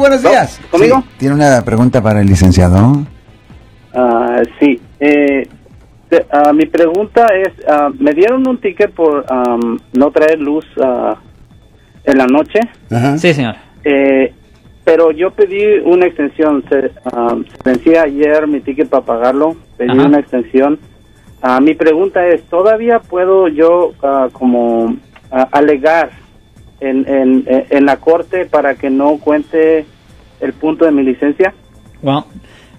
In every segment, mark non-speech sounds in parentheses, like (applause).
buenos días. ¿Conmigo? Sí, Tiene una pregunta para el licenciado. Ah, sí. Eh, ah, mi pregunta es, ah, me dieron un ticket por am, no traer luz ah, en la noche, Ajá. Sí, señor. eh, pero yo pedí una extensión. Se, vencía ayer mi ticket para pagarlo, pedí Ajá. una extensión. Ah, mi pregunta es, ¿todavía puedo yo ah, como ah, alegar en, en, en la corte para que no cuente el punto de mi licencia? Bueno,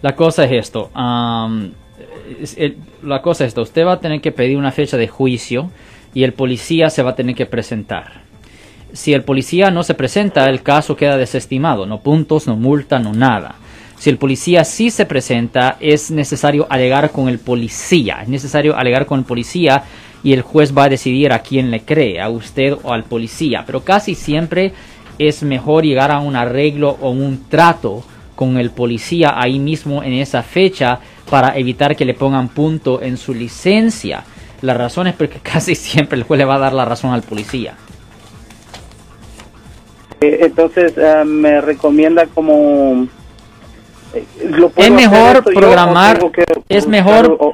la cosa es esto. el- la cosa es esto. Usted va a tener que pedir una fecha de juicio y el policía se va a tener que presentar. Si el policía no se presenta, el caso queda desestimado. No puntos, no multa, no nada. Si el policía sí se presenta, es necesario alegar con el policía. Es necesario alegar con el policía y el juez va a decidir a quién le cree, a usted o al policía. Pero casi siempre es mejor llegar a un arreglo o un trato con el policía ahí mismo en esa fecha para evitar que le pongan punto en su licencia. La razón es porque (laughs) casi siempre el juez le va a dar la razón al policía. Eh, entonces ah, me recomienda como eh, ¿lo puedo Es mejor yo programar, que es mejor, o-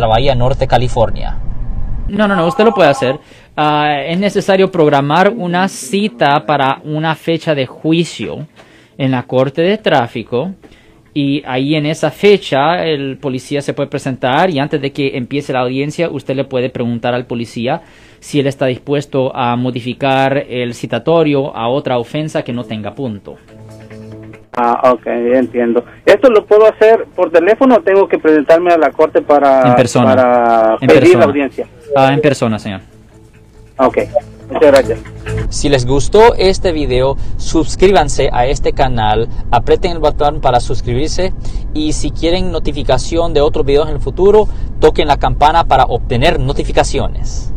la Bahía Norte, California. No, no, no, usted lo puede hacer. Ah, es necesario programar una cita para una fecha de juicio en la corte de tráfico y ahí en esa fecha el policía se puede presentar y antes de que empiece la audiencia usted le puede preguntar al policía si él está dispuesto a modificar el citatorio a otra ofensa que no tenga punto. Ah, ok, entiendo. ¿Esto lo puedo hacer por teléfono o tengo que presentarme a la corte para, En persona. para En pedir persona. la audiencia? Ah, en persona, señor. Ok, muchas gracias. Si les gustó este video, suscríbanse a este canal, aprieten el botón para suscribirse y si quieren notificación de otros videos en el futuro, toquen la campana para obtener notificaciones.